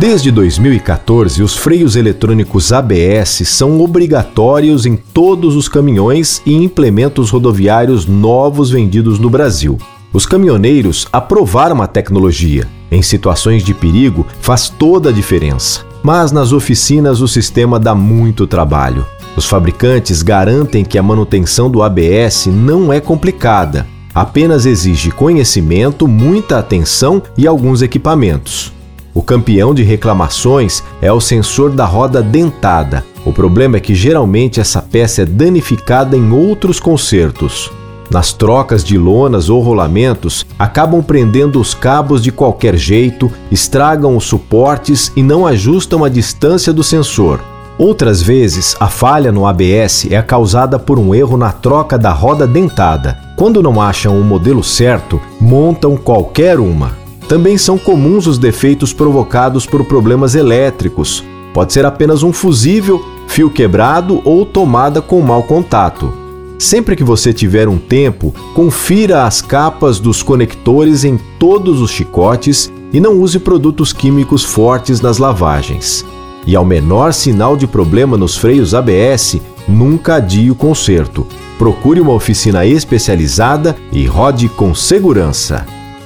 Desde 2014, os freios eletrônicos ABS são obrigatórios em todos os caminhões e implementos rodoviários novos vendidos no Brasil. Os caminhoneiros aprovaram a tecnologia. Em situações de perigo, faz toda a diferença. Mas nas oficinas o sistema dá muito trabalho. Os fabricantes garantem que a manutenção do ABS não é complicada, apenas exige conhecimento, muita atenção e alguns equipamentos. O campeão de reclamações é o sensor da roda dentada. O problema é que geralmente essa peça é danificada em outros consertos. Nas trocas de lonas ou rolamentos, acabam prendendo os cabos de qualquer jeito, estragam os suportes e não ajustam a distância do sensor. Outras vezes, a falha no ABS é causada por um erro na troca da roda dentada. Quando não acham o modelo certo, montam qualquer uma. Também são comuns os defeitos provocados por problemas elétricos. Pode ser apenas um fusível, fio quebrado ou tomada com mau contato. Sempre que você tiver um tempo, confira as capas dos conectores em todos os chicotes e não use produtos químicos fortes nas lavagens. E ao menor sinal de problema nos freios ABS, nunca adie o conserto. Procure uma oficina especializada e rode com segurança.